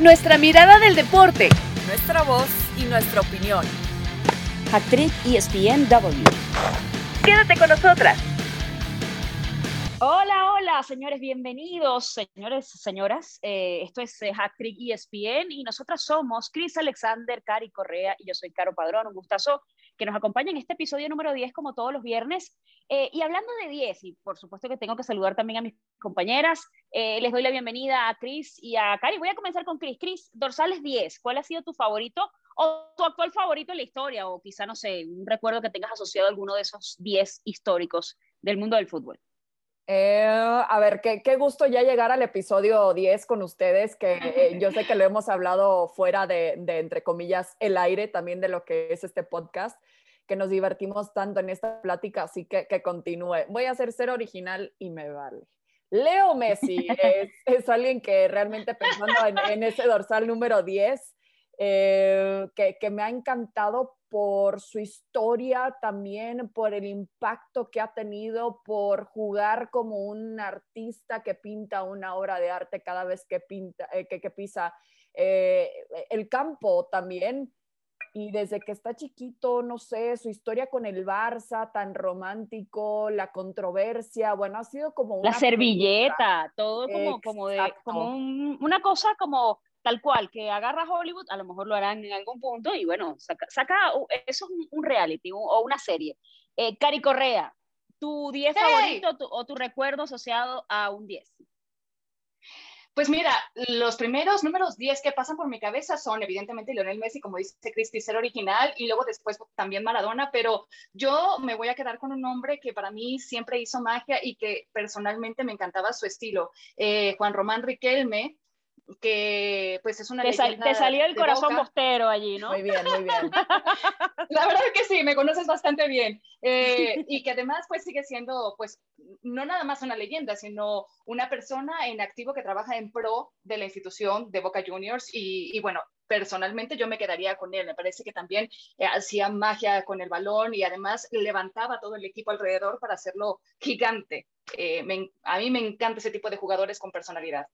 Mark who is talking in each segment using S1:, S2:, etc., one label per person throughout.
S1: Nuestra mirada del deporte.
S2: Nuestra voz y nuestra opinión.
S3: Actriz ESPNW.
S1: Quédate con nosotras.
S3: Hola, hola, señores, bienvenidos, señores, señoras. Eh, esto es eh, Trick ESPN y nosotras somos Chris Alexander, Cari Correa y yo soy Caro Padrón. Un gustazo que nos acompañen en este episodio número 10 como todos los viernes. Eh, y hablando de 10, y por supuesto que tengo que saludar también a mis compañeras, eh, les doy la bienvenida a Chris y a Cari. Voy a comenzar con Chris. Chris, dorsales 10, ¿cuál ha sido tu favorito o tu actual favorito en la historia? O quizá, no sé, un recuerdo que tengas asociado a alguno de esos 10 históricos del mundo del fútbol.
S2: Eh, a ver, qué, qué, gusto ya llegar al episodio 10 con ustedes, que eh, yo sé que lo hemos hablado fuera de, de, entre comillas, el aire también de lo que es este podcast, que nos divertimos tanto en esta plática, así que que continúe. Voy a ser ser original y me vale. Leo Messi es, es alguien que realmente pensando en, en ese dorsal número 10, eh, que, que, me ha encantado por su historia, también por el impacto que ha tenido, por jugar como un artista que pinta una obra de arte cada vez que, pinta, eh, que, que, pisa eh, el campo también. Y desde que está chiquito, no sé, su historia con el Barça, tan romántico, la controversia, bueno, ha sido como...
S3: Una la servilleta, pregunta. todo como, como, de, como un, una cosa como tal cual, que agarra Hollywood, a lo mejor lo harán en algún punto y bueno, saca, saca eso es un, un reality un, o una serie. Eh, Cari Correa, ¿tu 10 hey. favorito tu, o tu recuerdo asociado a un 10?
S4: Pues mira, los primeros números 10 que pasan por mi cabeza son evidentemente Lionel Messi, como dice Cristi, ser original, y luego después también Maradona, pero yo me voy a quedar con un hombre que para mí siempre hizo magia y que personalmente me encantaba su estilo, eh, Juan Román Riquelme, que pues es una
S3: te, sal, te salió el corazón boca. bostero allí, ¿no?
S2: Muy bien, muy bien.
S4: La verdad es que sí, me conoces bastante bien. Eh, y que además pues sigue siendo pues no nada más una leyenda, sino una persona en activo que trabaja en pro de la institución de Boca Juniors y, y bueno, personalmente yo me quedaría con él. Me parece que también eh, hacía magia con el balón y además levantaba todo el equipo alrededor para hacerlo gigante. Eh, me, a mí me encanta ese tipo de jugadores con personalidad.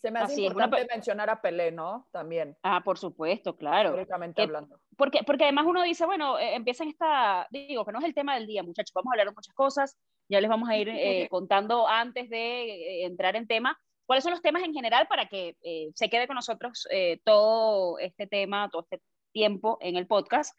S2: Se me hace Así importante una... mencionar a Pelé, ¿no? También.
S3: Ah, por supuesto, claro.
S2: Históricamente eh, hablando.
S3: Porque, porque además uno dice, bueno, eh, empiezan esta, digo, que no es el tema del día, muchachos, vamos a hablar de muchas cosas, ya les vamos a ir eh, contando antes de eh, entrar en tema, cuáles son los temas en general para que se quede con nosotros todo este tema, todo este tiempo en el podcast.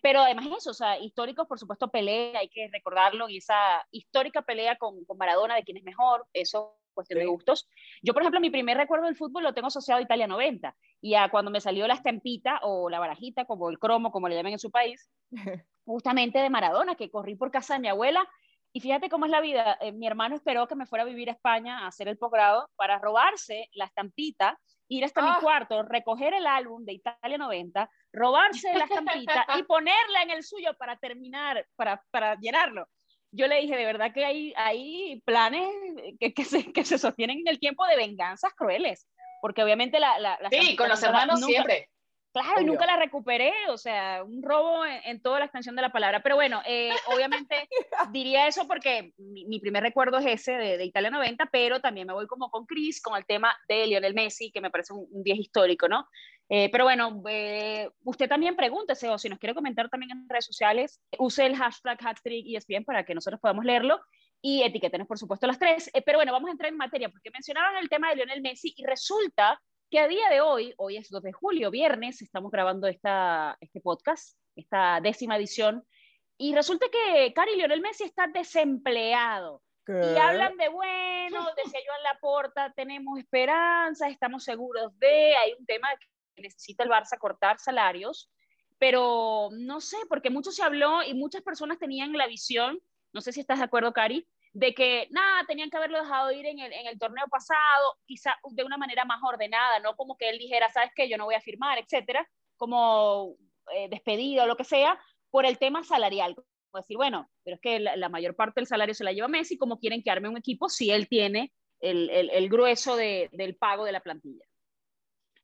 S3: pero además eso, o sea, históricos, por supuesto, pelea, hay que recordarlo, y esa histórica pelea con, con Maradona de quién es mejor, eso cuestión sí. de gustos. Yo, por ejemplo, mi primer recuerdo del fútbol lo tengo asociado a Italia 90 y a cuando me salió la estampita o la barajita, como el cromo, como le llaman en su país, justamente de Maradona, que corrí por casa de mi abuela. Y fíjate cómo es la vida. Eh, mi hermano esperó que me fuera a vivir a España a hacer el posgrado para robarse la estampita, ir hasta ah. mi cuarto, recoger el álbum de Italia 90, robarse la estampita y ponerla en el suyo para terminar, para, para llenarlo yo le dije, de verdad que hay, hay planes que, que, se, que se sostienen en el tiempo de venganzas crueles, porque obviamente la... la, la
S4: sí, con los hermanos nunca, siempre.
S3: Claro, Obvio. y nunca la recuperé, o sea, un robo en, en toda la extensión de la palabra. Pero bueno, eh, obviamente diría eso porque mi, mi, primer recuerdo es ese de, de, Italia 90, pero también me voy como con Chris, con el tema de Lionel Messi, que me parece un, un día histórico, ¿no? Eh, pero bueno, eh, usted también pregúntese, o si nos quiere comentar también en redes sociales, use el hashtag HackTrickESPN para que nosotros podamos leerlo y etiquetenos, por supuesto, las tres. Eh, pero bueno, vamos a entrar en materia, porque mencionaron el tema de Lionel Messi y resulta que a día de hoy, hoy es 2 de julio, viernes, estamos grabando esta, este podcast, esta décima edición, y resulta que Cari Lionel Messi está desempleado. ¿Qué? Y hablan de, bueno, decía yo en la porta, tenemos esperanza, estamos seguros de, hay un tema que necesita el Barça cortar salarios, pero no sé, porque mucho se habló y muchas personas tenían la visión, no sé si estás de acuerdo, Cari, de que nada, tenían que haberlo dejado ir en el, en el torneo pasado, quizá de una manera más ordenada, no como que él dijera, sabes que yo no voy a firmar, etcétera, como eh, despedido o lo que sea, por el tema salarial. Como decir, bueno, pero es que la, la, mayor parte del salario se la lleva Messi, como quieren que arme un equipo si él tiene el, el, el grueso de, del pago de la plantilla?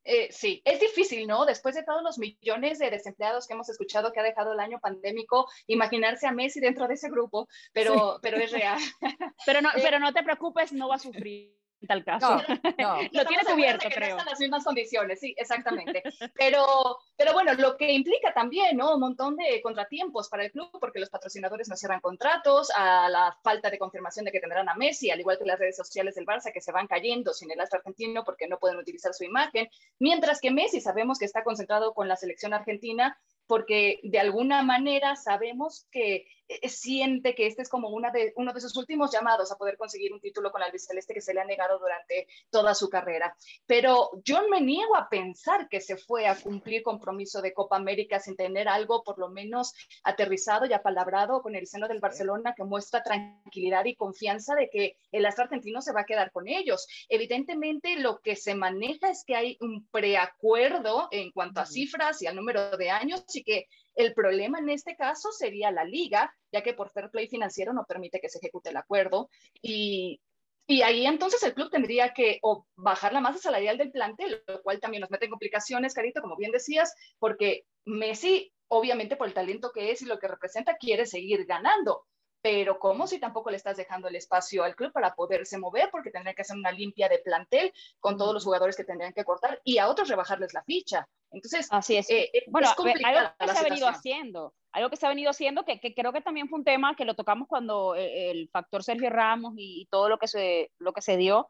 S4: Eh, sí, es difícil, ¿no? Después de todos los millones de desempleados que hemos escuchado que ha dejado el año pandémico, imaginarse a Messi dentro de ese grupo, pero, sí. pero es real.
S3: pero, no, eh, pero no te preocupes, no va a sufrir. Tal caso.
S2: No,
S3: Lo tiene cubierto,
S4: que
S3: creo.
S4: No están las mismas condiciones, sí, exactamente. Pero, pero bueno, lo que implica también, ¿no? Un montón de contratiempos para el club, porque los patrocinadores no cierran contratos, a la falta de confirmación de que tendrán a Messi, al igual que las redes sociales del Barça, que se van cayendo sin el astro argentino porque no pueden utilizar su imagen, mientras que Messi sabemos que está concentrado con la selección argentina porque de alguna manera sabemos que eh, siente que este es como una de, uno de sus últimos llamados a poder conseguir un título con la albiceleste que se le ha negado durante toda su carrera. Pero yo me niego a pensar que se fue a cumplir compromiso de Copa América sin tener algo por lo menos aterrizado y apalabrado con el seno del Barcelona que muestra tranquilidad y confianza de que el astro argentino se va a quedar con ellos. Evidentemente lo que se maneja es que hay un preacuerdo en cuanto a cifras y al número de años y que el problema en este caso sería la liga, ya que por fair play financiero no permite que se ejecute el acuerdo. Y, y ahí entonces el club tendría que bajar la masa salarial del plantel, lo cual también nos mete en complicaciones, Carito, como bien decías, porque Messi, obviamente por el talento que es y lo que representa, quiere seguir ganando. Pero ¿cómo si tampoco le estás dejando el espacio al club para poderse mover? Porque tendría que hacer una limpia de plantel con todos los jugadores que tendrían que cortar y a otros rebajarles la ficha. Entonces,
S3: Así es.
S4: eh, eh,
S3: Bueno,
S4: es
S3: algo que se ha venido haciendo, algo que se ha venido haciendo, que, que creo que también fue un tema que lo tocamos cuando eh, el factor Sergio Ramos y, y todo lo que, se, lo que se dio,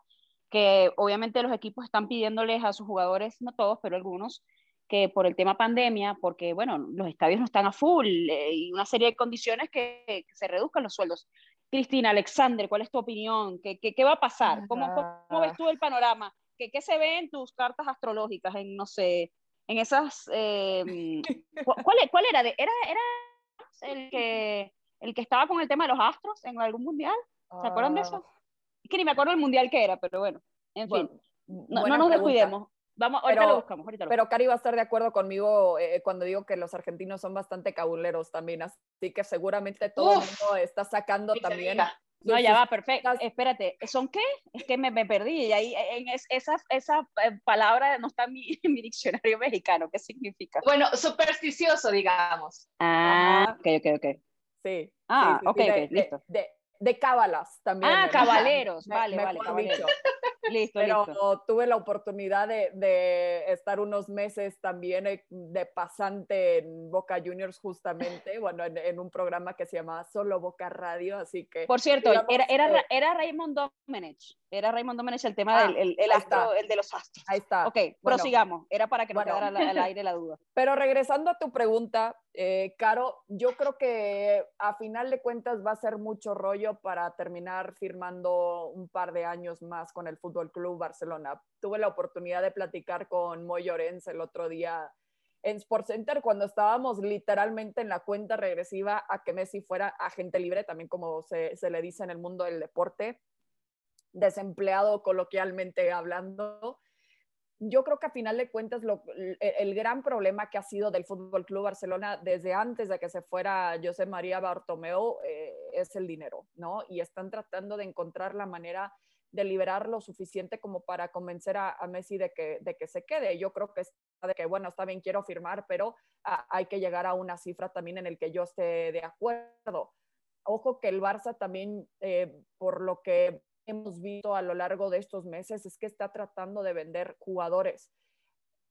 S3: que obviamente los equipos están pidiéndoles a sus jugadores, no todos, pero algunos, que por el tema pandemia, porque bueno, los estadios no están a full eh, y una serie de condiciones que, que se reduzcan los sueldos. Cristina, Alexander, ¿cuál es tu opinión? ¿Qué, qué, qué va a pasar? ¿Cómo, ¿Cómo,
S2: Ah.
S3: ves tú el panorama? ¿Qué, ¿Qué se ve en tus cartas astrológicas, en, no sé, en esas... eh, ¿cu- ¿cuál, ¿Cuál era? De, ¿Era, era el, que, el que estaba con el tema de los astros en algún mundial? ¿Se acuerdan de eso? Es que ni me acuerdo el mundial que era, pero bueno, en fin,
S2: Ah,
S3: no,
S2: Bueno,
S3: no nos
S2: pregunta.
S3: descuidemos. Vamos, ahorita
S2: Pero-
S3: lo buscamos, ahorita lo
S2: Pero Cari va a estar de acuerdo conmigo eh, cuando digo que los argentinos son bastante cabuleros también, así que seguramente todo el
S4: Uf.
S2: mundo está sacando también.
S3: No, ya va, perfecto. Espérate, ¿son qué? Es que me, me perdí y ahí en es- esa, esa eh, palabra no está en mi, en mi diccionario mexicano. ¿Qué significa?
S4: Bueno, supersticioso, digamos.
S3: Ah,
S2: Ajá.
S3: ok, ok, ok.
S2: Sí.
S3: Ah,
S2: sí, sí,
S3: ok,
S2: sí, de,
S3: ok,
S2: de-
S3: listo.
S2: De, de cábalas también.
S3: Ah,
S2: ¿no?
S3: cabaleros,
S2: Me-
S3: vale, vale,
S2: mejor
S3: caballeros.
S2: dicho.
S3: Listo,
S2: Pero
S3: listo.
S2: tuve la oportunidad de, de estar unos meses también eh, de pasante en Boca Juniors justamente, bueno, en, en un programa que se llamaba Solo Boca Radio, así que...
S3: Por cierto,
S2: digamos,
S3: era, era,
S2: eh,
S3: Ra- era Raymond Domenech. Era Raymond Domenech el tema
S2: Ah,
S3: del el, el astro, el de los astros.
S2: Ahí está.
S3: Ok,
S2: Bueno,
S3: prosigamos. Era para que no
S2: bueno.
S3: quedara al, al aire la duda.
S2: Pero regresando a tu pregunta, eh, Caro, yo creo que a final de cuentas va a ser mucho rollo para terminar firmando un par de años más con el Fútbol Club Barcelona. Tuve la oportunidad de platicar con Moy Llorens el otro día en SportsCenter cuando estábamos literalmente en la cuenta regresiva a que Messi fuera agente libre, también como se le dice en el mundo del deporte, desempleado coloquialmente hablando yo creo que a final de cuentas lo, el, gran problema que ha sido del Fútbol Club Barcelona desde antes de que se fuera José María Bartomeu eh, es el dinero, ¿no? Y están tratando de encontrar la manera de liberar lo suficiente como para convencer a, a Messi de que, de que se quede. Yo creo que está de que, bueno, está bien, quiero firmar, pero a, hay que llegar a una cifra también en el que yo esté de acuerdo. Ojo que el Barça también, eh, por lo que hemos visto a lo largo de estos meses es que está tratando de vender jugadores.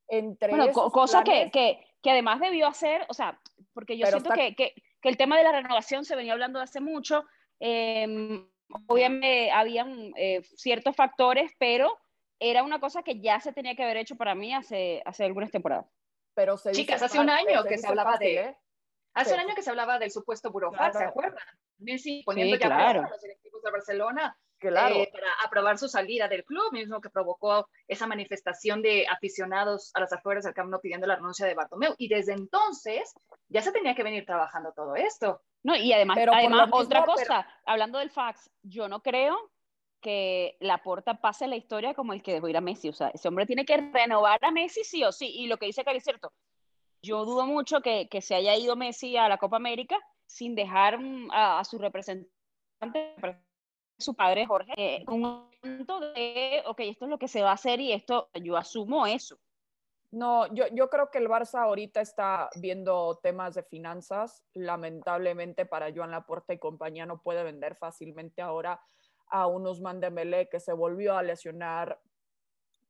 S2: Entre
S3: bueno,
S2: esos
S3: cosa
S2: planes,
S3: que, que, que, además debió hacer, o sea, porque yo siento
S2: está-
S3: que, que, que el tema de la renovación se venía hablando de hace mucho, eh, obviamente habían eh, ciertos factores, pero era una cosa que ya se tenía que haber hecho para mí hace, hace algunas temporadas.
S2: pero se dice
S4: Chicas, hace un año
S2: se
S4: que
S2: dice
S4: se hablaba
S2: fácil,
S4: de-
S2: ¿eh?
S4: Hace
S2: Sí.
S4: un año que se hablaba del supuesto burofax, ¿se
S2: Claro.
S4: acuerdan? Messi poniendo
S3: Sí,
S4: ya
S3: claro.
S4: a los directivos de Barcelona
S2: Claro.
S4: eh, para aprobar su salida del club, mismo que provocó esa manifestación de aficionados a las afueras del Camp Nou pidiendo la renuncia de Bartomeu. Y desde entonces ya se tenía que venir trabajando todo esto.
S3: No, y además,
S2: Pero
S3: además
S2: mismo,
S3: otra
S2: pero-
S3: cosa, hablando del fax, yo no creo que Laporta pase la historia como el que dejó ir a Messi. O sea, ese hombre tiene que renovar a Messi sí o sí. Y lo que dice Cari es cierto. Yo dudo mucho que, que se haya ido Messi a la Copa América sin dejar mm, a, a su representante, su padre Jorge, eh, un punto de, ok, esto es lo que se va a hacer y esto, yo asumo eso.
S2: No, yo, yo creo que el Barça ahorita está viendo temas de finanzas. Lamentablemente para Joan Laporta y compañía no puede vender fácilmente ahora a un Usman Dembélé que se volvió a lesionar,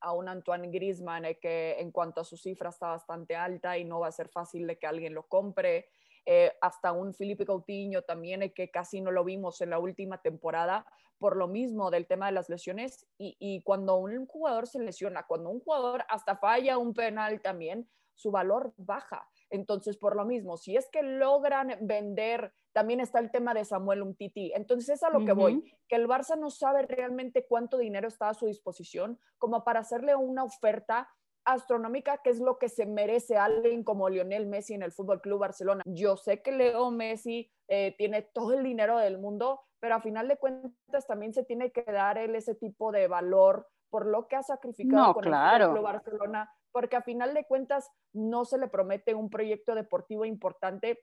S2: a un Antoine Griezmann eh, que en cuanto a su cifra está bastante alta y no va a ser fácil de que alguien lo compre. Eh, hasta un Felipe Coutinho también, eh, que casi no lo vimos en la última temporada, por lo mismo del tema de las lesiones. Y, y, cuando un jugador se lesiona, cuando un jugador hasta falla un penal también, su valor baja. Entonces, por lo mismo, si es que logran vender, también está el tema de Samuel Umtiti. Entonces, es a lo que voy, que el Barça no sabe realmente cuánto dinero está a su disposición como para hacerle una oferta astronómica, que es lo que se merece alguien como Lionel Messi en el Fútbol Club Barcelona. Yo sé que Leo Messi eh, tiene todo el dinero del mundo, pero a final de cuentas también se tiene que dar él ese tipo de valor por lo que ha sacrificado con el Fútbol Club Barcelona, porque a final de cuentas no se le promete un proyecto deportivo importante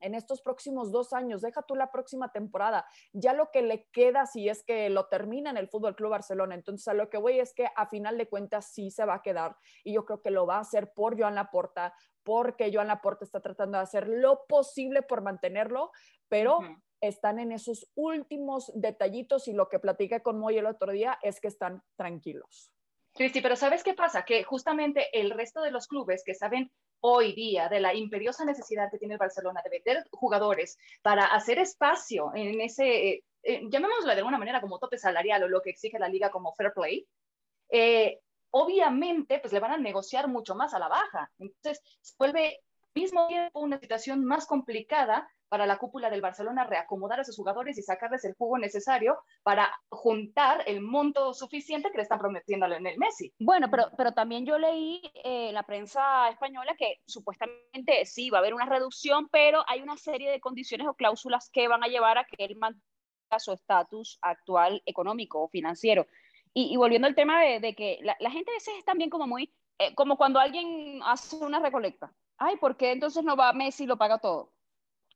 S2: en estos próximos dos años, deja tú la próxima temporada, ya lo que le queda si es que lo termina en el Fútbol Club Barcelona. Entonces, a lo que voy es que a final de cuentas sí se va a quedar y yo creo que lo va a hacer por Joan Laporta, porque Joan Laporta está tratando de hacer lo posible por mantenerlo, pero están en esos últimos detallitos y lo que platiqué con Moy el otro día es que están tranquilos.
S4: Cristi, pero ¿sabes qué pasa? Que justamente el resto de los clubes que saben hoy día de la imperiosa necesidad que tiene el Barcelona de meter jugadores para hacer espacio en ese, eh, eh, llamémoslo de alguna manera como tope salarial o lo que exige la liga como fair play, eh, obviamente pues le van a negociar mucho más a la baja. Entonces vuelve al mismo tiempo una situación más complicada para la cúpula del Barcelona reacomodar a sus jugadores y sacarles el jugo necesario para juntar el monto suficiente que le están prometiendo en el Messi.
S3: Bueno, pero, pero también yo leí en eh, la prensa española que supuestamente sí va a haber una reducción, pero hay una serie de condiciones o cláusulas que van a llevar a que él mantenga su estatus actual económico o financiero. Y, volviendo al tema de, que la, gente a veces es también como muy, eh, como cuando alguien hace una recolecta. Ay, ¿por qué entonces no va Messi y lo paga todo?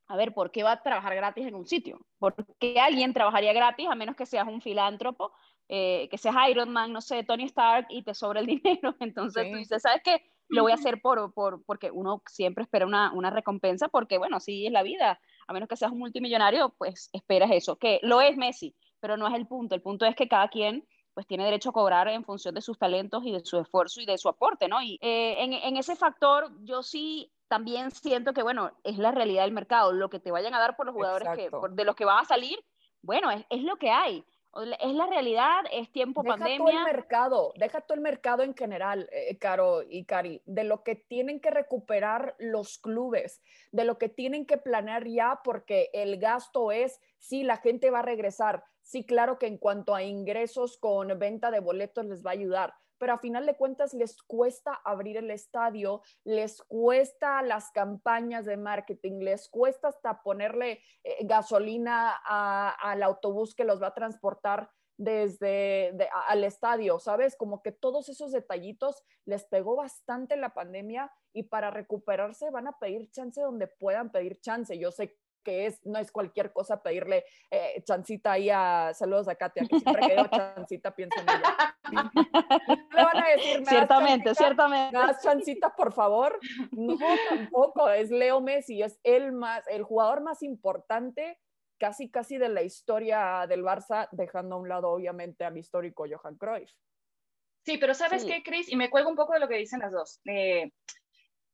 S3: A ver, ¿por qué va a trabajar gratis en un sitio? ¿Por qué alguien trabajaría gratis a menos que seas un filántropo, eh, que seas Iron Man, no sé, Tony Stark y te sobra el dinero? Entonces tú dices, ¿sabes qué? Lo voy a hacer por, por, porque uno siempre espera una, una recompensa, porque bueno, así es la vida. A menos que seas un multimillonario, pues esperas eso, que lo es Messi, pero no es el punto. El punto es que cada quien pues tiene derecho a cobrar en función de sus talentos y de su esfuerzo y de su aporte, ¿no? Y eh, en, en, ese factor yo sí también siento que, bueno, es la realidad del mercado. Lo que te vayan a dar por los jugadores que, de los que van a salir, bueno, es, es, lo que hay. Es la realidad, es tiempo
S2: deja
S3: pandemia.
S2: Todo el mercado, deja todo el mercado en general, eh, Caro y Cari, de lo que tienen que recuperar los clubes, de lo que tienen que planear ya, porque el gasto es, sí, la gente va a regresar. Sí, claro que en cuanto a ingresos con venta de boletos les va a ayudar, pero a final de cuentas les cuesta abrir el estadio, les cuesta las campañas de marketing, les cuesta hasta ponerle eh, gasolina al autobús que los va a transportar desde al estadio, ¿sabes? Como que todos esos detallitos les pegó bastante la pandemia y para recuperarse van a pedir chance donde puedan pedir chance. Yo sé que es, no es cualquier cosa pedirle eh, chancita ahí a, saludos a Katia, que siempre que digo chancita pienso en ella.
S3: me van a decir, ciertamente, ciertamente.
S2: Más chancita, por favor. No, tampoco, es Leo Messi, es el más, el jugador más importante casi, casi de la historia del Barça, dejando a un lado, obviamente, al histórico Johan Cruyff.
S4: Sí, pero ¿sabes qué, Chris? Y me cuelgo un poco de lo que dicen las dos. Eh,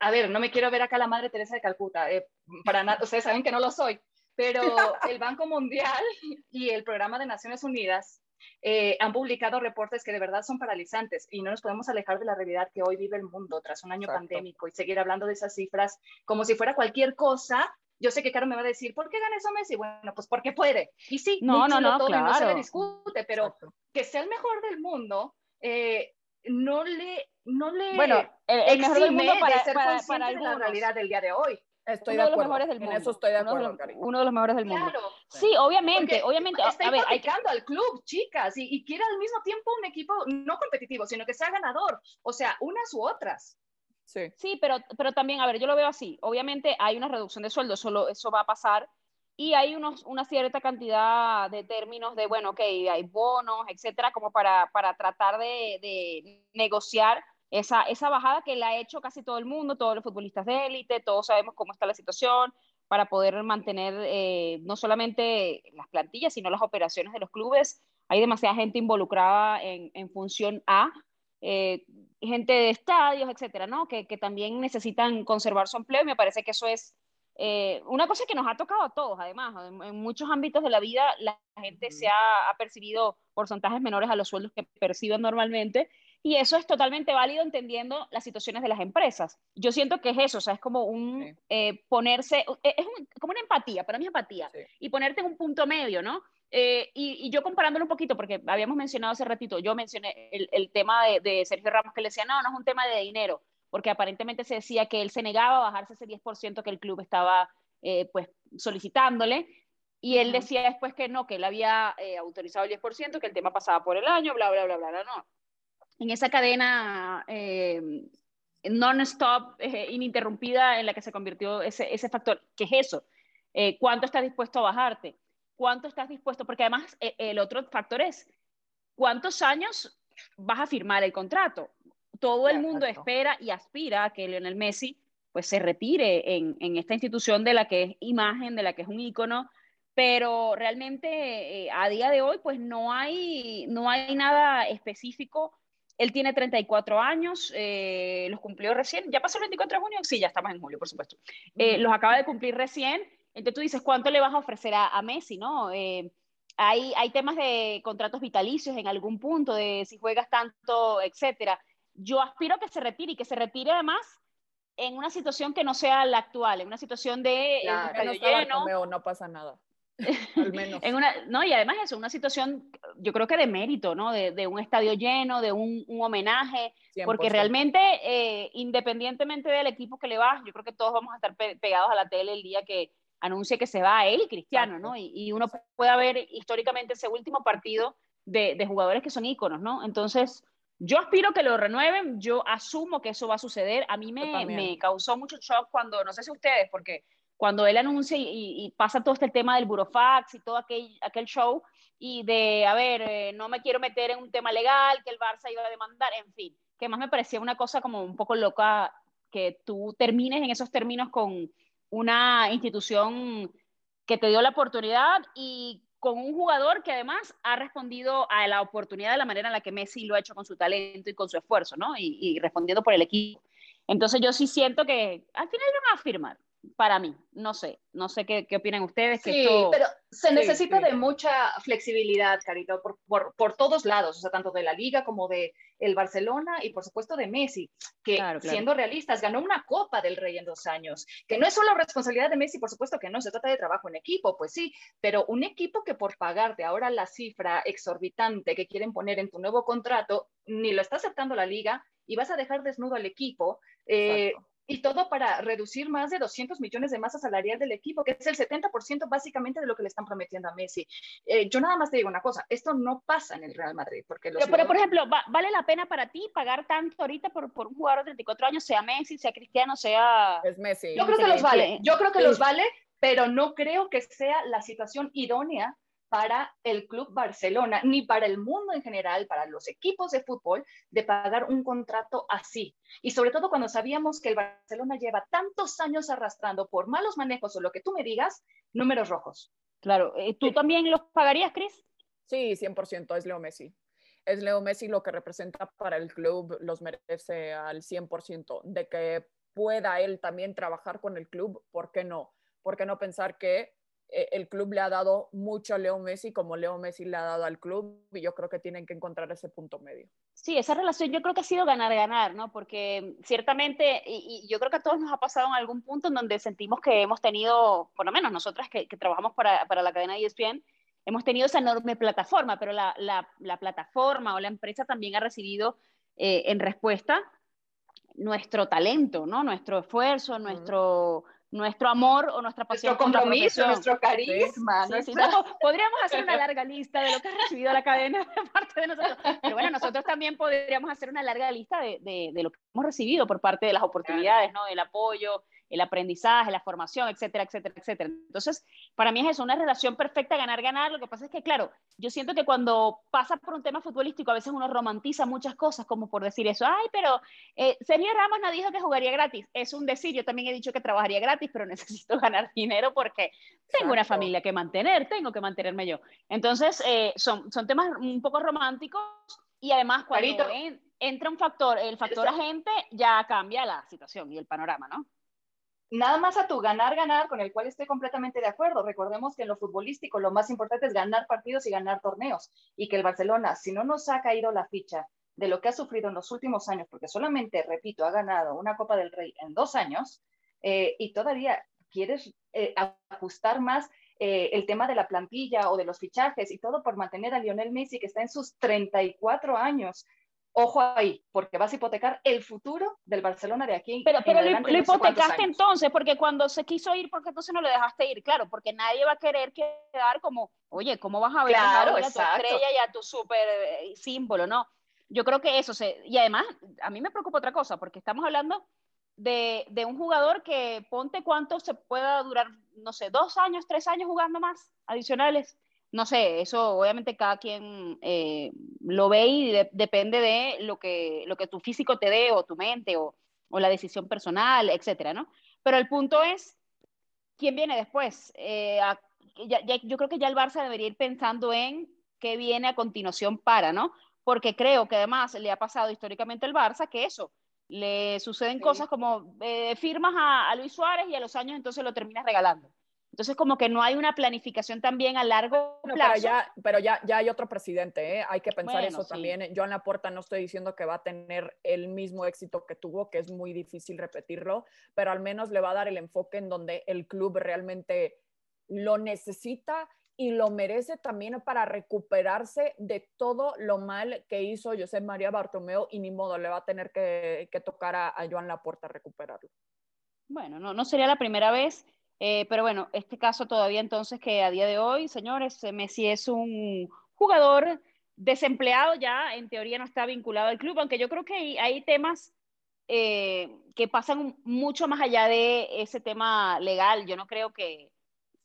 S4: a ver, no me quiero ver acá la Madre Teresa de Calcuta, eh, para nada, ustedes saben que no lo soy, pero el Banco Mundial y el Programa de Naciones Unidas eh, han publicado reportes que de verdad son paralizantes y no nos podemos alejar de la realidad que hoy vive el mundo tras un año pandémico y seguir hablando de esas cifras como si fuera cualquier cosa. Yo sé que Caro me va a decir, ¿por qué gana eso Messi? Bueno, pues porque puede. Y sí, no, no, no, todo no se le discute, pero que sea el mejor del mundo, eh, no le, no le
S3: bueno, el, mejor del mundo para,
S4: ser
S3: para,
S4: para, la realidad del día de hoy.
S2: Estoy uno de, acuerdo. los mejores del mundo. En eso estoy de acuerdo,
S3: uno, uno de los mejores del mundo. Claro. Sí, obviamente, Porque obviamente.
S4: Está a ver, hay al club, chicas, y, y, quiere al mismo tiempo un equipo no competitivo, sino que sea ganador. O sea, unas u otras.
S3: Sí. Sí, pero, pero también, a ver, yo lo veo así. Obviamente hay una reducción de sueldo, solo eso va a pasar y hay unos, una cierta cantidad de términos de, bueno, ok, hay bonos, etcétera, como para, para tratar de, negociar esa, esa bajada que la ha hecho casi todo el mundo, todos los futbolistas de élite, todos sabemos cómo está la situación, para poder mantener eh, no solamente las plantillas, sino las operaciones de los clubes. Hay demasiada gente involucrada en, en función A, eh, gente de estadios, etcétera, ¿no? Que, que, también necesitan conservar su empleo. Me parece que eso es eh, una cosa que nos ha tocado a todos, además. En, en muchos ámbitos de la vida, la gente se ha, ha, percibido porcentajes menores a los sueldos que perciben normalmente y eso es totalmente válido entendiendo las situaciones de las empresas. Yo siento que es eso, o sea, es como un sí. eh, ponerse, eh, es un, como una empatía, para mí es empatía, sí. y ponerte en un punto medio, ¿no? Eh, y, y, yo comparándolo un poquito, porque habíamos mencionado hace ratito, yo mencioné el, el tema de, de, Sergio Ramos que le decía, no, no es un tema de dinero, porque aparentemente se decía que él se negaba a bajarse ese 10% que el club estaba eh, pues solicitándole, y él decía después que no, que él había eh, autorizado el 10%, que el tema pasaba por el año, bla, bla, bla, bla, bla, no en esa cadena eh, non-stop, eh, ininterrumpida, en la que se convirtió ese, ese factor. ¿Qué es eso? Eh, ¿Cuánto estás dispuesto a bajarte? ¿Cuánto estás dispuesto? Porque además eh, el otro factor es, ¿cuántos años vas a firmar el contrato? Todo el mundo espera y aspira a que Lionel Messi pues se retire en, en, esta institución de la que es imagen, de la que es un ícono, pero realmente a día de hoy pues no hay, no hay nada específico él tiene 34 años, eh, los cumplió recién. ¿Ya pasó el 24 de junio? Sí, ya estamos en julio, por supuesto. Eh, los acaba de cumplir recién. Entonces tú dices, ¿cuánto le vas a ofrecer a, a Messi? ¿no? Eh, hay, hay temas de contratos vitalicios en algún punto, de si juegas tanto, etcétera. Yo aspiro a que se retire y que se retire además en una situación que no sea la actual, en una situación de
S2: ya,
S3: estadio
S2: lleno. no pasa nada. Al menos.
S3: en una, no, y además eso, una situación, yo creo que de mérito, ¿no? De, de un estadio lleno, de un, un homenaje, 100%. porque realmente, eh, independientemente del equipo que le vas, yo creo que todos vamos a estar pe pegados a la tele el día que anuncie que se va a él Cristiano. ¿no? Y, y, uno puede ver históricamente ese último partido de, de jugadores que son íconos, ¿no? Entonces, yo aspiro que lo renueven, yo asumo que eso va a suceder. A mí me, me causó mucho shock cuando, no sé si ustedes, porque cuando él anuncia y, y, pasa todo este tema del burofax y todo aquel, aquel show, y de, a ver, eh, no me quiero meter en un tema legal, que el Barça iba a demandar, en fin, que más me parecía una cosa como un poco loca que tú termines en esos términos con una institución que te dio la oportunidad y con un jugador que además ha respondido a la oportunidad de la manera en la que Messi lo ha hecho con su talento y con su esfuerzo, ¿no? Y, y respondiendo por el equipo. Entonces yo sí siento que al final van a firmar, para mí, no sé, no sé qué, qué opinan ustedes. Que
S4: sí,
S3: esto...
S4: pero se
S3: sí,
S4: necesita
S3: sí.
S4: de mucha flexibilidad, Carito, por, por, por, todos lados, o sea, tanto de la liga como de el Barcelona y por supuesto de Messi, que claro, claro. siendo realistas, ganó una Copa del Rey en dos años, que no es solo responsabilidad de Messi, por supuesto que no, se trata de trabajo en equipo, pues sí, pero un equipo que por pagarte ahora la cifra exorbitante que quieren poner en tu nuevo contrato, ni lo está aceptando la liga y vas a dejar desnudo al equipo. Eh, y todo para reducir más de 200 millones de masa salarial del equipo, que es el 70% básicamente de lo que le están prometiendo a Messi. Eh, yo nada más te digo una cosa, esto no pasa en el Real Madrid. Porque
S3: los pero, pero, por ejemplo, ¿va, ¿vale la pena para ti pagar tanto ahorita por, por un jugador de 34 años, sea Messi, sea Cristiano, sea...
S2: Es Messi.
S4: Yo creo que los vale, yo creo que sí. los vale, pero no creo que sea la situación idónea para el Club Barcelona, ni para el mundo en general, para los equipos de fútbol, de pagar un contrato así. Y sobre todo cuando sabíamos que el Barcelona lleva tantos años arrastrando por malos manejos o lo que tú me digas, números rojos.
S3: Claro, eh, ¿tú sí. también los pagarías, Cris?
S2: Sí, 100%, es Leo Messi. Es Leo Messi lo que representa para el club, los merece al 100%. De que pueda él también trabajar con el club, ¿por qué no? ¿Por qué no pensar que el club le ha dado mucho a Leo Messi como Leo Messi le ha dado al club y yo creo que tienen que encontrar ese punto medio.
S3: Sí, esa relación yo creo que ha sido ganar-ganar, ¿no? Porque ciertamente, y, y, yo creo que a todos nos ha pasado en algún punto en donde sentimos que hemos tenido, por lo menos nosotras que, que trabajamos para, para, la cadena ESPN, hemos tenido esa enorme plataforma, pero la, la, la plataforma o la empresa también ha recibido eh, en respuesta nuestro talento, ¿no? Nuestro esfuerzo, uh -huh. nuestro nuestro amor o nuestra pasión.
S4: Nuestro compromiso, nuestro carisma.
S3: Sí, sí, no, podríamos hacer una larga lista de lo que ha recibido la cadena de parte de nosotros. Pero bueno, nosotros también podríamos hacer una larga lista de, de, de lo que hemos recibido por parte de las oportunidades, ¿no? Del apoyo, el aprendizaje, la formación, etcétera, etcétera, etcétera. Entonces, para mí es eso, una relación perfecta, ganar, ganar. Lo que pasa es que, claro, yo siento que cuando pasa por un tema futbolístico, a veces uno romantiza muchas cosas, como por decir eso, ay, pero eh, Sergio Ramos no dijo que jugaría gratis. Es un decir, yo también he dicho que trabajaría gratis, pero necesito ganar dinero porque tengo una familia que mantener, tengo que mantenerme yo. Entonces, eh, son, son temas un poco románticos y además cuando entra un factor, el factor agente, ya cambia la situación y el panorama, ¿no?
S4: Nada más a tu ganar, ganar, con el cual estoy completamente de acuerdo. Recordemos que en lo futbolístico lo más importante es ganar partidos y ganar torneos. Y que el Barcelona, si no nos ha caído la ficha de lo que ha sufrido en los últimos años, porque solamente, repito, ha ganado una Copa del Rey en dos años, eh, y todavía quieres eh, ajustar más eh, el tema de la plantilla o de los fichajes y todo por mantener a Lionel Messi, que está en sus 34 años, ojo ahí, porque vas a hipotecar el futuro del Barcelona de aquí.
S3: Pero, pero lo, hipotecaste entonces, porque cuando se quiso ir, ¿por qué entonces no lo dejaste ir? Claro, porque nadie va a querer quedar como, oye, ¿cómo vas a ver a tu estrella y a tu súper eh, símbolo? No, yo creo que eso se... Y además, a mí me preocupa otra cosa, porque estamos hablando de, de un jugador que ponte cuánto se pueda durar, no sé, dos años, tres años jugando más adicionales no sé, eso obviamente cada quien eh, lo ve y depende de lo que, lo que tu físico te dé o tu mente o, o la decisión personal, etcétera, ¿no? Pero el punto es, ¿quién viene después? Eh, ya, yo creo que ya el Barça debería ir pensando en qué viene a continuación para, ¿no? Porque creo que además le ha pasado históricamente al Barça que eso, le suceden cosas como eh, firmas a, a Luis Suárez y a los años entonces lo terminas regalando. Entonces, como que no hay una planificación también a largo plazo.
S2: pero ya, pero ya, ya hay otro presidente, ¿eh? hay que pensar eso también. Joan Laporta no estoy diciendo que va a tener el mismo éxito que tuvo, que es muy difícil repetirlo, pero al menos le va a dar el enfoque en donde el club realmente lo necesita y lo merece también para recuperarse de todo lo mal que hizo José María Bartomeu y ni modo, le va a tener que, tocar a, a Joan Laporta recuperarlo.
S3: Bueno, no, no sería la primera vez eh, pero bueno, este caso todavía entonces que a día de hoy, señores, eh, Messi es un jugador desempleado ya, en teoría no está vinculado al club, aunque yo creo que hay, temas eh, que pasan mucho más allá de ese tema legal. Yo no creo que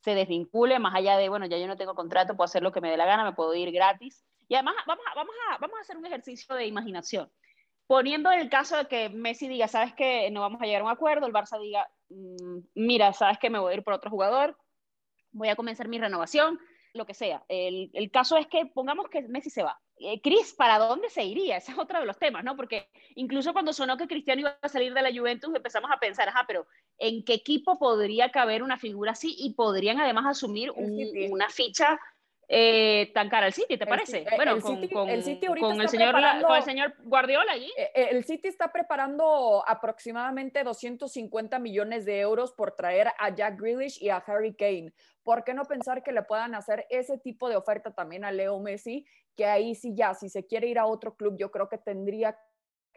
S3: se desvincule más allá de, bueno, ya yo no tengo contrato, puedo hacer lo que me dé la gana, me puedo ir gratis. Y además vamos vamos a, vamos a hacer un ejercicio de imaginación. Poniendo el caso de que Messi diga, sabes que no vamos a llegar a un acuerdo, el Barça diga, Mm, mira, sabes que me voy a ir por otro jugador, voy a comenzar mi renovación, lo que sea. El, el caso es que pongamos que Messi se va. Eh, Cris, ¿para dónde se iría? Ese es otro de los temas, ¿no? Porque incluso cuando sonó que Cristiano iba a salir de la Juventus, empezamos a pensar, ajá, pero ¿en qué equipo podría caber una figura así? Y podrían además asumir una ficha eh, tan cara el City, ¿te parece? bueno, con, el, señor, con el señor Guardiola allí.
S2: Eh, eh, el City está preparando aproximadamente 250 millones de euros por traer a Jack Grealish y a Harry Kane. ¿Por qué no pensar que le puedan hacer ese tipo de oferta también a Leo Messi? Que ahí sí ya, si se quiere ir a otro club, yo creo que tendría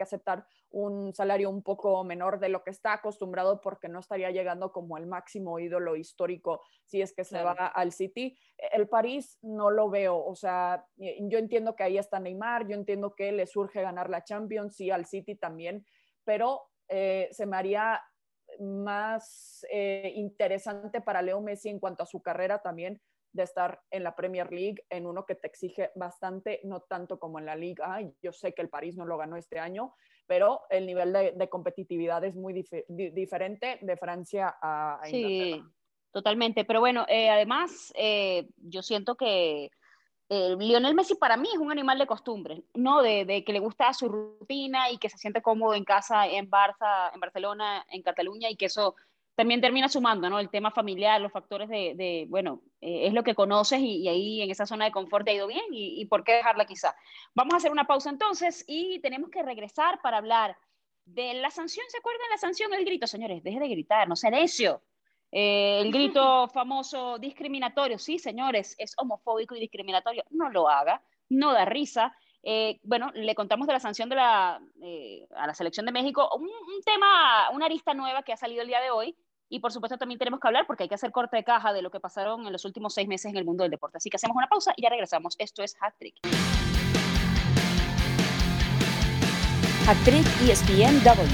S2: que aceptar un salario un poco menor de lo que está acostumbrado porque no estaría llegando como el máximo ídolo histórico si es que se va al City. El París no lo veo, o sea, yo entiendo que ahí está Neymar, yo entiendo que le surge ganar la Champions, y al City también, pero eh, se me haría más eh, interesante para Leo Messi en cuanto a su carrera también de estar en la Premier League, en uno que te exige bastante, no tanto como en la Liga. Yo sé que el París no lo ganó este año, pero el nivel de, competitividad es muy diferente de Francia a,
S3: sí, totalmente. Pero bueno, eh, además, eh, yo siento que eh, Lionel Messi para mí es un animal de costumbre, ¿no? De, de, que le gusta su rutina y que se siente cómodo en casa, en Barça, en Barcelona, en Cataluña y que eso también termina sumando, ¿no? El tema familiar, los factores de, bueno, eh, es lo que conoces y, ahí en esa zona de confort te ha ido bien y, por qué dejarla quizá. Vamos a hacer una pausa entonces y tenemos que regresar para hablar de la sanción. ¿Se acuerdan la sanción? El grito, señores, deje de gritar, no sea necio. Eh, el grito famoso discriminatorio, sí, señores, es homofóbico y discriminatorio, no lo haga, no da risa. Eh, bueno, le contamos de la sanción de la, a la selección de México, un, un, tema, una arista nueva que ha salido el día de hoy, y por supuesto también tenemos que hablar porque hay que hacer corte de caja de lo que pasaron en los últimos seis meses en el mundo del deporte. Así que hacemos una pausa y ya regresamos. Esto es Hat Trick.
S1: Hat Trick ESPNW.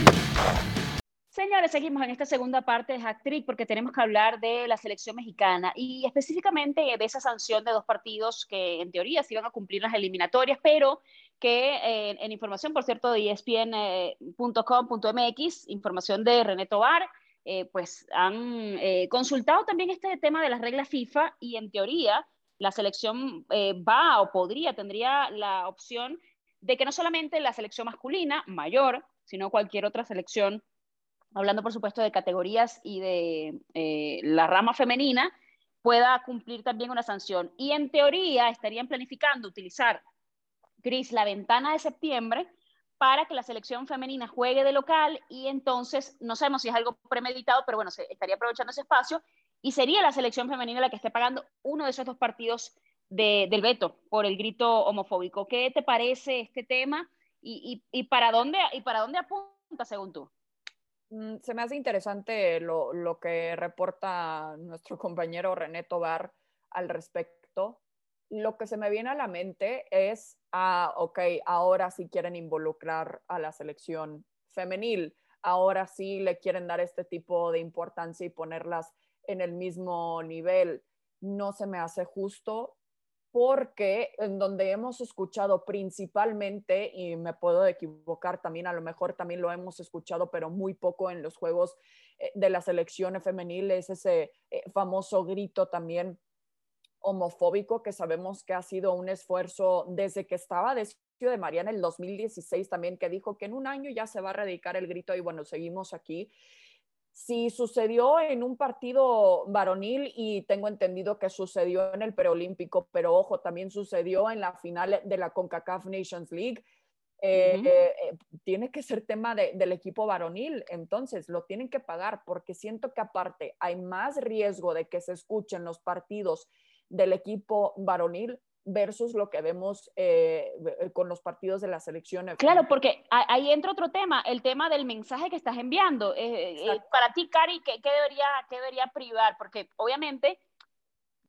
S3: señores, seguimos en esta segunda parte de Hack Trick porque tenemos que hablar de la selección mexicana y específicamente de esa sanción de dos partidos que en teoría se iban a cumplir las eliminatorias, pero que eh, en información, por cierto, de espn.com.mx, información de René Tobar, eh, pues han eh, consultado también este tema de las reglas FIFA y en teoría la selección va o podría, tendría la opción de que no solamente la selección masculina mayor, sino cualquier otra selección hablando por supuesto de categorías y de eh, la rama femenina, pueda cumplir también una sanción. Y en teoría estarían planificando utilizar, Cris, la ventana de septiembre para que la selección femenina juegue de local y entonces, no sabemos si es algo premeditado, pero bueno, se estaría aprovechando ese espacio y sería la selección femenina la que esté pagando uno de esos dos partidos del veto por el grito homofóbico. ¿Qué te parece este tema y, para, dónde, y para dónde apunta según tú?
S2: Mm, se me hace interesante lo, lo, que reporta nuestro compañero René Tobar al respecto. Lo que se me viene a la mente es, ah, ok, ahora sí quieren involucrar a la selección femenil, ahora sí le quieren dar este tipo de importancia y ponerlas en el mismo nivel. No se me hace justo porque en donde hemos escuchado principalmente, y me puedo equivocar también, a lo mejor también lo hemos escuchado, pero muy poco en los juegos eh, de la selección femenil, es ese eh, famoso grito también homofóbico que sabemos que ha sido un esfuerzo desde que estaba de de María en el 2016 también, que dijo que en un año ya se va a erradicar el grito y bueno, seguimos aquí si sucedió en un partido varonil y tengo entendido que sucedió en el preolímpico, pero ojo, también sucedió en la final de la CONCACAF Nations League. Eh, eh, tiene que ser tema del equipo varonil, entonces lo tienen que pagar porque siento que aparte hay más riesgo de que se escuchen los partidos del equipo varonil versus lo que vemos eh, eh, con los partidos de la selección.
S3: Claro, porque ahí entra otro tema, el tema del mensaje que estás enviando. Eh, para ti, Cari, ¿qué, debería, ¿qué debería privar? Porque obviamente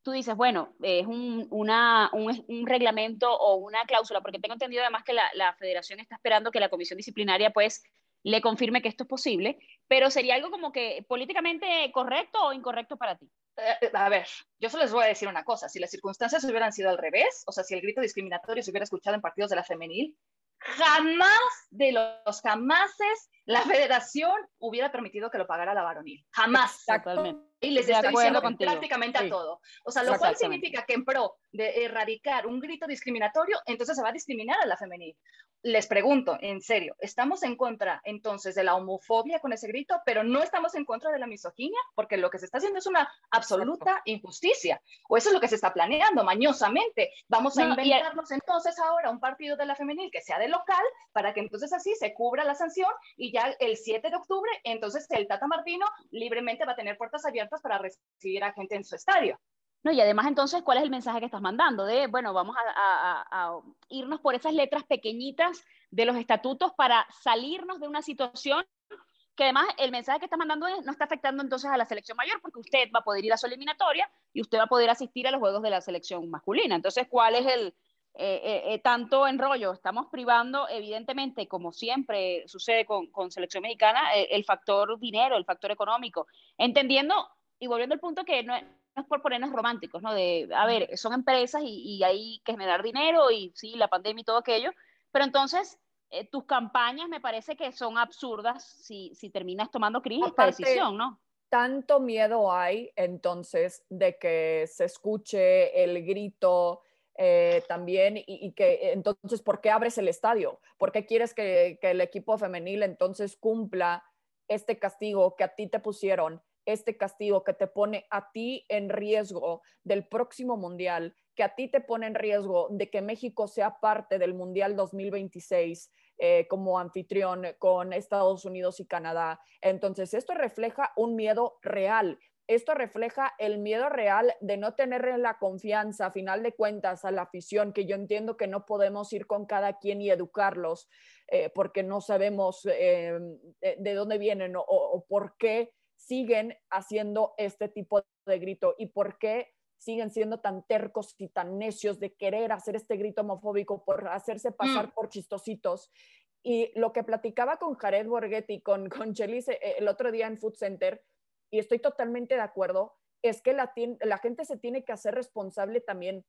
S3: tú dices, bueno, es un, una, un, reglamento o una cláusula, porque tengo entendido además que la, la, federación está esperando que la comisión disciplinaria pues le confirme que esto es posible, pero sería algo como que políticamente correcto o incorrecto para ti.
S4: Eh, a ver, yo solo les voy a decir una cosa, si las circunstancias hubieran sido al revés, o sea, si el grito discriminatorio se hubiera escuchado en partidos de la femenil, jamás de los jamases la federación hubiera permitido que lo pagara la varonil. Jamás.
S3: Exactamente.
S4: Y les estoy diciendo prácticamente a todo. O sea, lo cual significa que en pro de erradicar un grito discriminatorio, entonces se va a discriminar a la femenil. Les pregunto, en serio, ¿estamos en contra entonces de la homofobia con ese grito, pero no estamos en contra de la misoginia? Porque lo que se está haciendo es una absoluta injusticia. O eso es lo que se está planeando mañosamente. Vamos a inventarnos entonces ahora un partido de la femenil que sea de local para que entonces así se cubra la sanción y ya el 7 de octubre, entonces el Tata Martino libremente va a tener puertas abiertas para recibir a gente en su estadio.
S3: No, y además entonces, ¿cuál es el mensaje que estás mandando? De, bueno, vamos a, irnos por esas letras pequeñitas de los estatutos para salirnos de una situación que además el mensaje que estás mandando no está afectando entonces a la selección mayor porque usted va a poder ir a su eliminatoria y usted va a poder asistir a los juegos de la selección masculina. Entonces, ¿cuál es el eh, eh, eh, tanto enrollo? Estamos privando, evidentemente, como siempre sucede con, con selección mexicana, el factor dinero, el factor económico, entendiendo y volviendo al punto que no es, por ponernos románticos, ¿no? De, a ver, son empresas y, hay que generar dinero y sí, la pandemia y todo aquello, pero entonces eh, tus campañas me parece que son absurdas si, si terminas tomando crisis esta decisión, ¿no?
S2: Tanto miedo hay entonces de que se escuche el grito eh, también y, que entonces, ¿por qué abres el estadio? ¿Por qué quieres que, que el equipo femenil entonces cumpla este castigo que a ti te pusieron? Este castigo que te pone a ti en riesgo del próximo mundial, que a ti te pone en riesgo de que México sea parte del Mundial 2026 eh, como anfitrión con Estados Unidos y Canadá. Entonces, esto refleja un miedo real. Esto refleja el miedo real de no tener la confianza, a final de cuentas, a la afición, que yo entiendo que no podemos ir con cada quien y educarlos eh, porque no sabemos eh, de, dónde vienen o por qué siguen haciendo este tipo de grito y por qué siguen siendo tan tercos y tan necios de querer hacer este grito homofóbico por hacerse pasar mm. por chistositos Y lo que platicaba con Jared Borghetti, con, con Chelis eh, el otro día en Food Center, y estoy totalmente de acuerdo, es que la, la gente se tiene que hacer responsable también.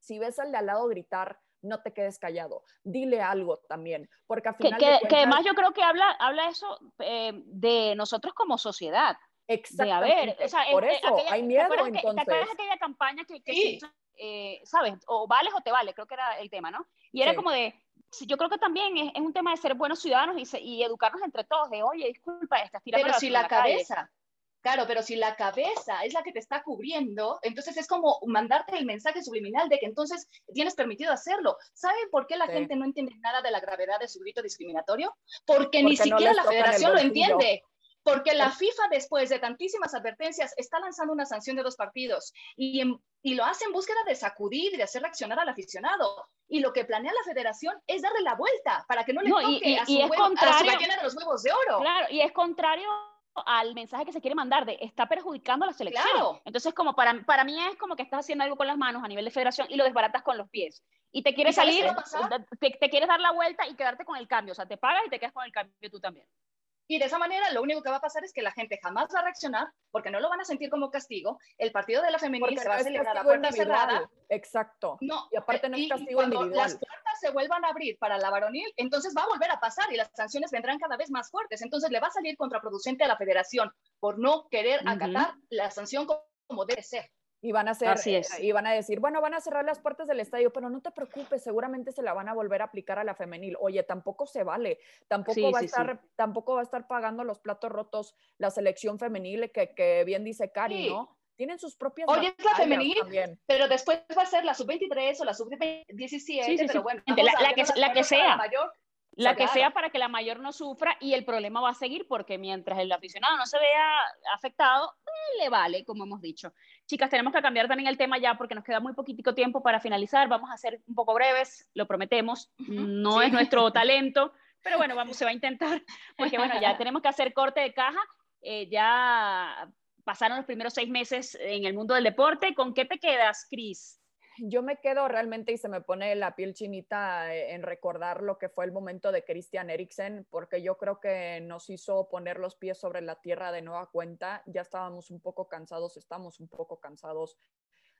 S2: Si ves al de al lado gritar, no te quedes callado, dile algo también, porque al final...
S3: Que, que, además yo creo que habla, habla eso eh, de nosotros como sociedad.
S2: Exactamente. o sea, por eso, hay miedo ¿te entonces. ¿Te
S3: acuerdas aquella campaña que, que eh, sabes, o vales o te vale, creo que era el tema, ¿no? Y era como de, yo creo que también es, un tema de ser buenos ciudadanos y, y, educarnos entre todos, de, oye, disculpa, estás tirando
S4: Pero si la, cabeza... Claro, pero si la cabeza es la que te está cubriendo, entonces es como mandarte el mensaje subliminal de que entonces tienes permitido hacerlo. ¿Saben por qué la gente no entiende nada de la gravedad de su grito discriminatorio? Porque, ni siquiera la federación lo entiende. Porque la FIFA, después de tantísimas advertencias, está lanzando una sanción de dos partidos y, y, lo hace en búsqueda de sacudir y de hacer reaccionar al aficionado. Y lo que planea la federación es darle la vuelta para que no le toque a, su huevo, a su de los huevos de oro.
S3: Claro, y es contrario al mensaje que se quiere mandar de está perjudicando a la selección. Entonces, como para, para mí es como que estás haciendo algo con las manos a nivel de federación y lo desbaratas con los pies. Y te quieres salir, te, te, quieres dar la vuelta y quedarte con el cambio. O sea, te pagas y te quedas con el cambio tú también.
S4: Y de esa manera lo único que va a pasar es que la gente jamás va a reaccionar porque no lo van a sentir como castigo. El partido de la femenina se va a celebrar a puerta cerrada.
S2: Exacto.
S4: No, y aparte no es castigo cuando las puertas se vuelvan a abrir para la varonil, entonces va a volver a pasar y las sanciones vendrán cada vez más fuertes. Entonces le va a salir contraproducente a la federación por no querer acatar la sanción como debe ser
S2: y van a hacer eh, y van a decir, bueno, van a cerrar las puertas del estadio, pero no te preocupes, seguramente se la van a volver a aplicar a la femenil. Oye, tampoco se vale, tampoco va a estar tampoco va a estar pagando los platos rotos la selección femenil que, que bien dice Cari, ¿no? Tienen sus propias
S4: Oye, es la femenil, pero después va a ser la sub-23 o la sub-17, pero bueno,
S3: la, la, que, la que sea. Mayor, la que sea para que la mayor no sufra y el problema va a seguir porque mientras el aficionado no se vea afectado, eh, le vale, como hemos dicho. Chicas, tenemos que cambiar también el tema ya porque nos queda muy poquitico tiempo para finalizar. Vamos a ser un poco breves, lo prometemos. No es nuestro talento, pero bueno, vamos, se va a intentar porque bueno, ya tenemos que hacer corte de caja. Eh, ya pasaron los primeros seis meses en el mundo del deporte. ¿Con qué te quedas, Cris?
S2: Yo me quedo realmente y se me pone la piel chinita eh, en recordar lo que fue el momento de Christian Eriksen, porque yo creo que nos hizo poner los pies sobre la tierra de nueva cuenta. Ya estábamos un poco cansados, estamos un poco cansados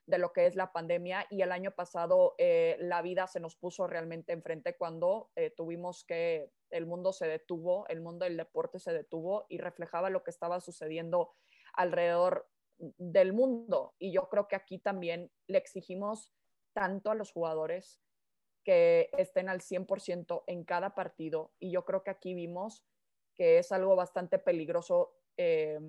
S2: de lo que es la pandemia y el año pasado eh, la vida se nos puso realmente enfrente cuando eh, tuvimos que el mundo se detuvo, el mundo del deporte se detuvo y reflejaba lo que estaba sucediendo alrededor del mundo. Y yo creo que aquí también le exigimos tanto a los jugadores que estén al 100% en cada partido. Y yo creo que aquí vimos que es algo bastante peligroso eh,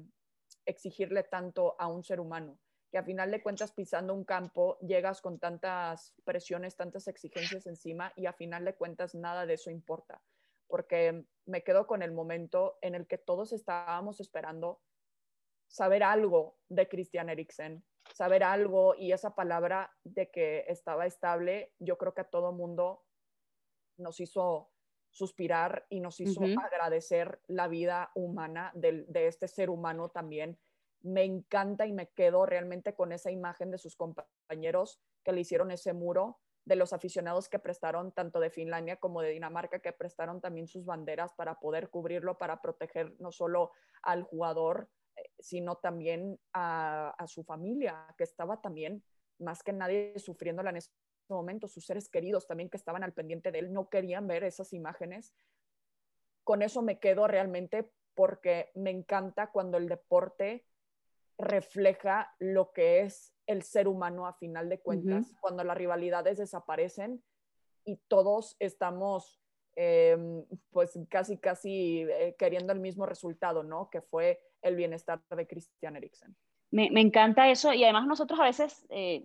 S2: exigirle tanto a un ser humano, que a final de cuentas pisando un campo llegas con tantas presiones, tantas exigencias encima y a final de cuentas nada de eso importa, porque me quedo con el momento en el que todos estábamos esperando saber algo de Christian Eriksen, saber algo y esa palabra de que estaba estable, yo creo que a todo mundo nos hizo suspirar y nos hizo agradecer la vida humana de, de este ser humano también. Me encanta y me quedo realmente con esa imagen de sus compañeros que le hicieron ese muro, de los aficionados que prestaron tanto de Finlandia como de Dinamarca, que prestaron también sus banderas para poder cubrirlo, para proteger no solo al jugador, sino también a, su familia, que estaba también más que nadie sufriéndola en ese momento, sus seres queridos también que estaban al pendiente de él, no querían ver esas imágenes. Con eso me quedo realmente porque me encanta cuando el deporte refleja lo que es el ser humano a final de cuentas, cuando las rivalidades desaparecen y todos estamos em, pues casi, casi eh, queriendo el mismo resultado, ¿no? Que fue el bienestar de Christian Eriksen.
S3: Me, me encanta eso y además nosotros a veces eh,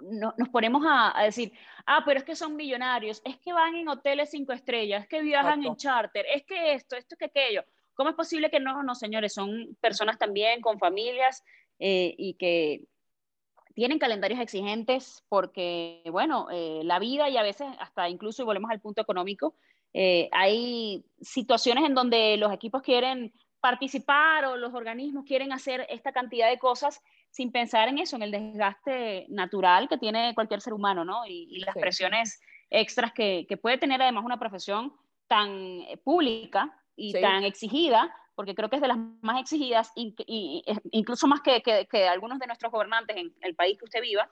S3: no, nos ponemos a, decir, ah, pero es que son millonarios, es que van en hoteles cinco estrellas, es que viajan en charter, es que esto, esto, que aquello. ¿Cómo es posible que no, no, señores? Son personas también con familias eh, y que tienen calendarios exigentes porque, bueno, eh, la vida y a veces hasta incluso, y volvemos al punto económico, hay situaciones en donde los equipos quieren participar o los organismos quieren hacer esta cantidad de cosas sin pensar en eso, en el desgaste natural que tiene cualquier ser humano, ¿no? Y, las presiones extras que, puede tener además una profesión tan pública y tan exigida, porque creo que es de las más exigidas, y, incluso más que, que, algunos de nuestros gobernantes en el país que usted viva.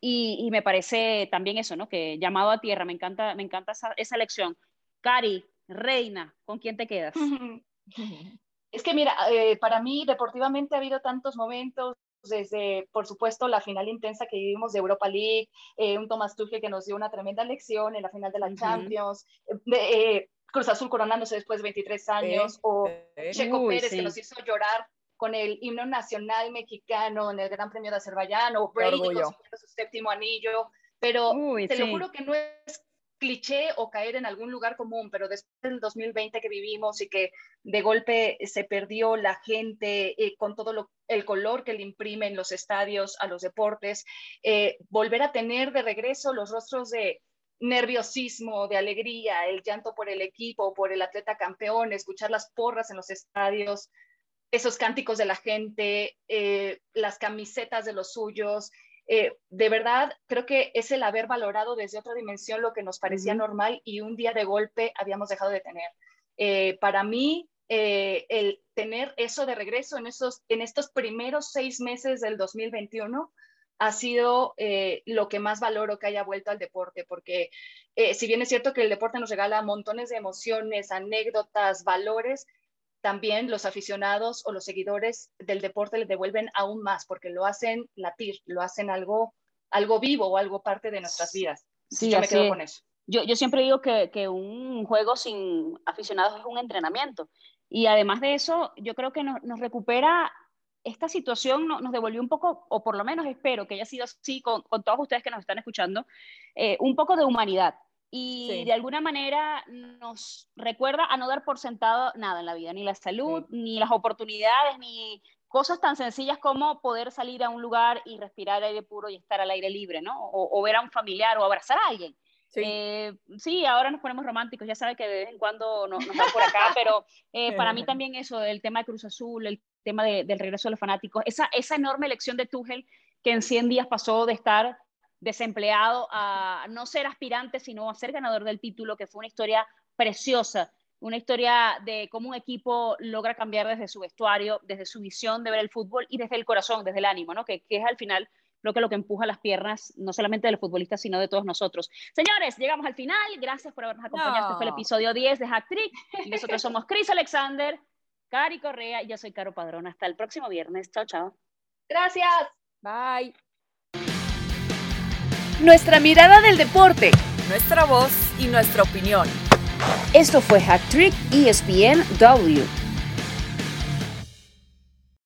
S3: Y, me parece también eso, ¿no? Que llamado a tierra, me encanta, me encanta esa, esa lección. Cari, reina, ¿con quién te quedas?
S4: Es que mira, eh, para mí deportivamente ha habido tantos momentos, desde, por supuesto, la final intensa que vivimos de Europa League, eh, un Thomas Tuchel que nos dio una tremenda lección en la final de la Champions, eh, Cruz Azul coronándose después de 23 años, o Checo Pérez que nos hizo llorar con el himno nacional mexicano en el Gran Premio de Azerbaiyán, o Brady consiguiendo su séptimo anillo, pero te lo juro que no es cliché o caer en algún lugar común, pero después del 2020 que vivimos y que de golpe se perdió la gente eh, con todo el color que le imprime en los estadios a los deportes, eh, volver a tener de regreso los rostros de nerviosismo, de alegría, el llanto por el equipo, por el atleta campeón, escuchar las porras en los estadios, esos cánticos de la gente, eh, las camisetas de los suyos, eh, de verdad creo que es el haber valorado desde otra dimensión lo que nos parecía normal y un día de golpe habíamos dejado de tener. Eh, para mí, eh, el tener eso de regreso en, esos, en estos primeros seis meses del 2021 ha sido lo que más valoro que haya vuelto al deporte, porque si bien es cierto que el deporte nos regala montones de emociones, anécdotas, valores, también los aficionados o los seguidores del deporte le devuelven aún más porque lo hacen latir, lo hacen algo, algo vivo o algo parte de nuestras vidas.
S3: Sí, yo me quedo con eso. Yo, yo siempre digo que, que, un juego sin aficionados es un entrenamiento. Y además de eso, yo creo que nos, nos recupera esta situación, nos devolvió un poco, o por lo menos espero que haya sido así con, con todos ustedes que nos están escuchando, eh, un poco de humanidad y de alguna manera nos recuerda a no dar por sentado nada en la vida, ni la salud, ni las oportunidades, ni cosas tan sencillas como poder salir a un lugar y respirar aire puro y estar al aire libre, ¿no? O, ver a un familiar o abrazar a alguien. Sí. Eh, sí, ahora nos ponemos románticos, ya sabe que de vez en cuando nos, nos por acá, pero eh, para mí también eso, el tema de Cruz Azul, el tema del regreso de los fanáticos, esa, esa enorme elección de Tuchel que en 100 días pasó de estar desempleado a no ser aspirante, sino a ser ganador del título, que fue una historia preciosa, una historia de cómo un equipo logra cambiar desde su vestuario, desde su visión de ver el fútbol y desde el corazón, desde el ánimo, ¿no? que, es al final creo que lo que empuja las piernas, no solamente de los futbolistas, sino de todos nosotros. Señores, llegamos al final. Gracias por habernos acompañado. Este fue el episodio 10 de Hack Trick. Nosotros somos Chris Alexander, Cari Correa y yo soy Caro Padrón. Hasta el próximo viernes. Chao, chao.
S4: Gracias.
S2: Bye
S1: nuestra mirada del deporte,
S2: nuestra voz y nuestra opinión.
S3: Esto fue Hack Trick ESPN W.